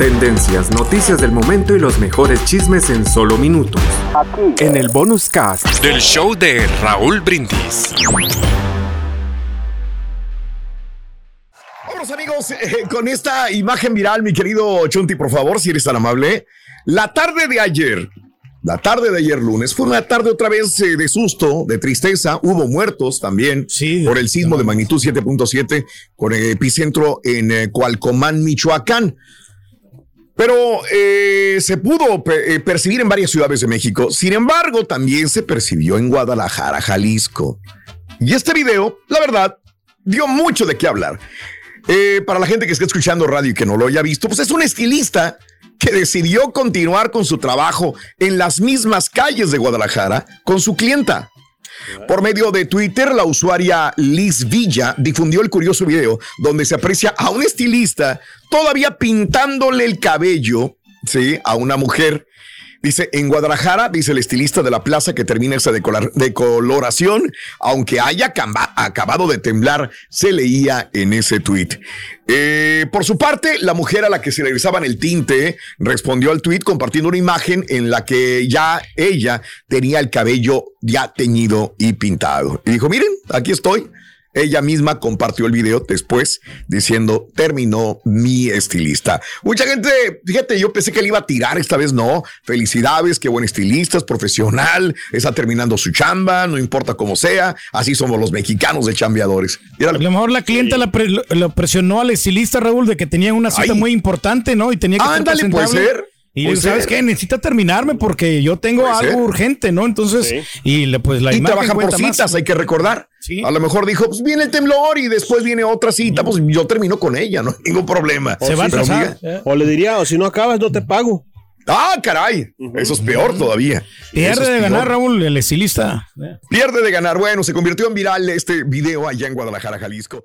Tendencias, noticias del momento y los mejores chismes en solo minutos. Aquí. En el bonus cast del show de Raúl Brindis. Vamos amigos, eh, con esta imagen viral, mi querido Chunti, por favor, si eres tan amable. La tarde de ayer, la tarde de ayer lunes fue una tarde otra vez eh, de susto, de tristeza. Hubo muertos también por el sismo de magnitud 7.7 con el epicentro en eh, Cualcomán, Michoacán. Pero eh, se pudo eh, percibir en varias ciudades de México. Sin embargo, también se percibió en Guadalajara, Jalisco. Y este video, la verdad, dio mucho de qué hablar. Eh, para la gente que está escuchando radio y que no lo haya visto, pues es un estilista que decidió continuar con su trabajo en las mismas calles de Guadalajara con su clienta. Por medio de Twitter, la usuaria Liz Villa difundió el curioso video donde se aprecia a un estilista todavía pintándole el cabello, ¿sí? A una mujer Dice, en Guadalajara, dice el estilista de la plaza que termina esa decoloración, aunque haya acabado de temblar, se leía en ese tuit. Eh, por su parte, la mujer a la que se en el tinte respondió al tuit compartiendo una imagen en la que ya ella tenía el cabello ya teñido y pintado. Y dijo, miren, aquí estoy ella misma compartió el video después diciendo, terminó mi estilista. Mucha gente, fíjate, yo pensé que le iba a tirar, esta vez no. Felicidades, qué buen estilista, es profesional, está terminando su chamba, no importa cómo sea. Así somos los mexicanos de chambeadores. A lo mejor la clienta la lo presionó al estilista, Raúl, de que tenía una cita muy importante, ¿no? Y tenía que Ándale, puede ser. Y pues, ¿sabes qué? Necesita terminarme porque yo tengo algo urgente, ¿no? Entonces, y le, pues la Y trabajan por citas, hay que recordar. A lo mejor dijo, pues viene el temblor y después viene otra cita, pues yo termino con ella, no ningún problema. Se va a pasar. O le diría, o si no acabas, no te pago. Ah, caray. Eso es peor todavía. Pierde de ganar, Raúl, el estilista. Pierde de ganar. Bueno, se convirtió en viral este video allá en Guadalajara, Jalisco.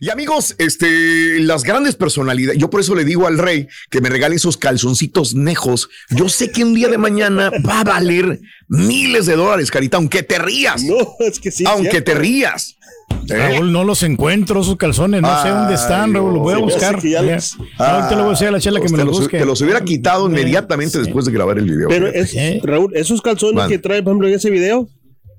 Y amigos, este, las grandes personalidades, yo por eso le digo al rey que me regale esos calzoncitos nejos. Yo sé que un día de mañana va a valer miles de dólares, carita, aunque te rías. No, es que sí. Aunque te rías. ¿Eh? Raúl, no los encuentro, esos calzones, no sé dónde están, Raúl, los voy a buscar. Ya los... te lo voy a decir a la chela que me los busque. Te los hubiera quitado inmediatamente después de grabar el video. Pero, es, Raúl, esos calzones que trae, por ejemplo, en ese video,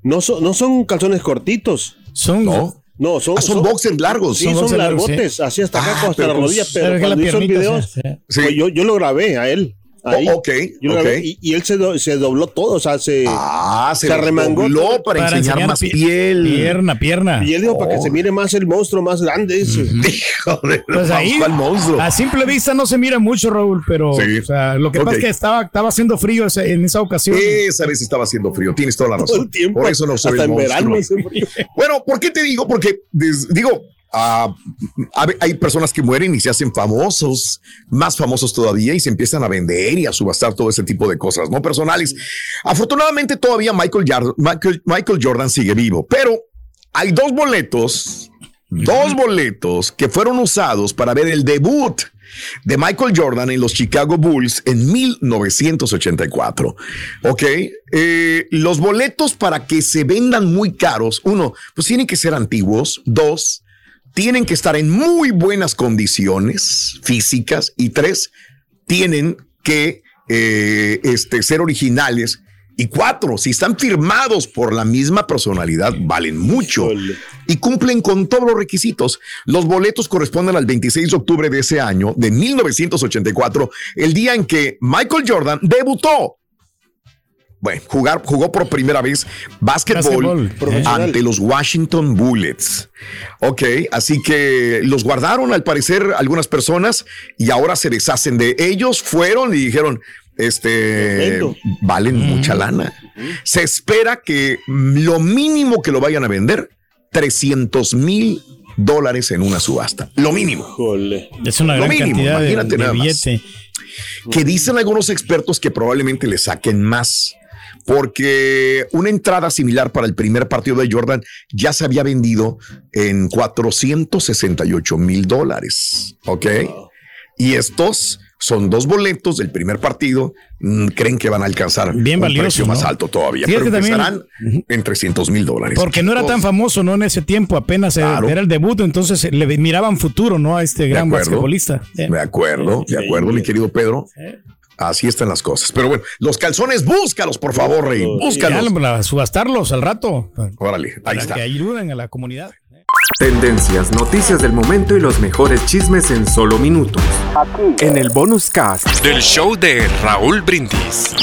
no son, no son calzones cortitos. Son, no. No, son, ah, son, boxers largos. Sí, son, largotes, así hasta acá, ah, hasta la rodilla. Pero, cuando hizo el video, pues yo, yo lo grabé a él. Ahí, oh, ok, y, él se, se, dobló todo, o sea, se, ah, se, remangó para, enseñar, más piel. Pierna, pierna. Y él dijo, para que se oh. mire más el monstruo más grande. Ese. pues ahí, monstruo? a simple vista no se mira mucho, Raúl, pero o sea, lo que pasa es que estaba, estaba haciendo frío en esa ocasión. Esa vez estaba haciendo frío, tienes toda la razón. Por eso no se ve el monstruo. bueno, ¿por qué te digo? Porque, digo, Ah, hay personas que mueren y se hacen famosos, más famosos todavía, y se empiezan a vender y a subastar todo ese tipo de cosas, no personales. Afortunadamente, todavía Michael, Michael, Jordan sigue vivo, pero hay dos boletos, dos boletos que fueron usados para ver el debut de Michael Jordan en los Chicago Bulls en 1984. Ok, eh, los boletos para que se vendan muy caros, uno, pues tienen que ser antiguos, dos, tienen que estar en muy buenas condiciones físicas y tres, tienen que eh, este, ser originales. Y cuatro, si están firmados por la misma personalidad, valen mucho y cumplen con todos los requisitos. Los boletos corresponden al 26 de octubre de ese año, de 1984, el día en que Michael Jordan debutó bueno, jugar, jugó por primera vez básquetbol, ante los Washington Bullets. Ok, así que los guardaron al parecer algunas personas y ahora se deshacen de ellos. Fueron y dijeron, este, valen mucha lana. Se espera que lo mínimo que lo vayan a vender, 300 mil dólares en una subasta. Lo mínimo. Es una gran cantidad de, Que dicen algunos expertos que probablemente le saquen más porque una entrada similar para el primer partido de Jordan ya se había vendido en 468 mil dólares. ¿Ok? Y estos son dos boletos del primer partido. Mm, creen que van a alcanzar Bien un precio más alto todavía. pero empezarán en 300 mil dólares. Porque no era tan famoso, ¿no? En ese tiempo apenas era el debut, entonces le miraban futuro, ¿no? A este gran basquetbolista. De acuerdo, de acuerdo, mi querido Pedro. Así están las cosas. Pero bueno, los calzones, búscalos, por favor, Rey. Búscalos. Para subastarlos al rato. Órale, ahí está. Que ayuden a la comunidad. Tendencias, noticias del momento y los mejores chismes en solo minutos. Aquí. En el bonus cast del show de Raúl Brindis.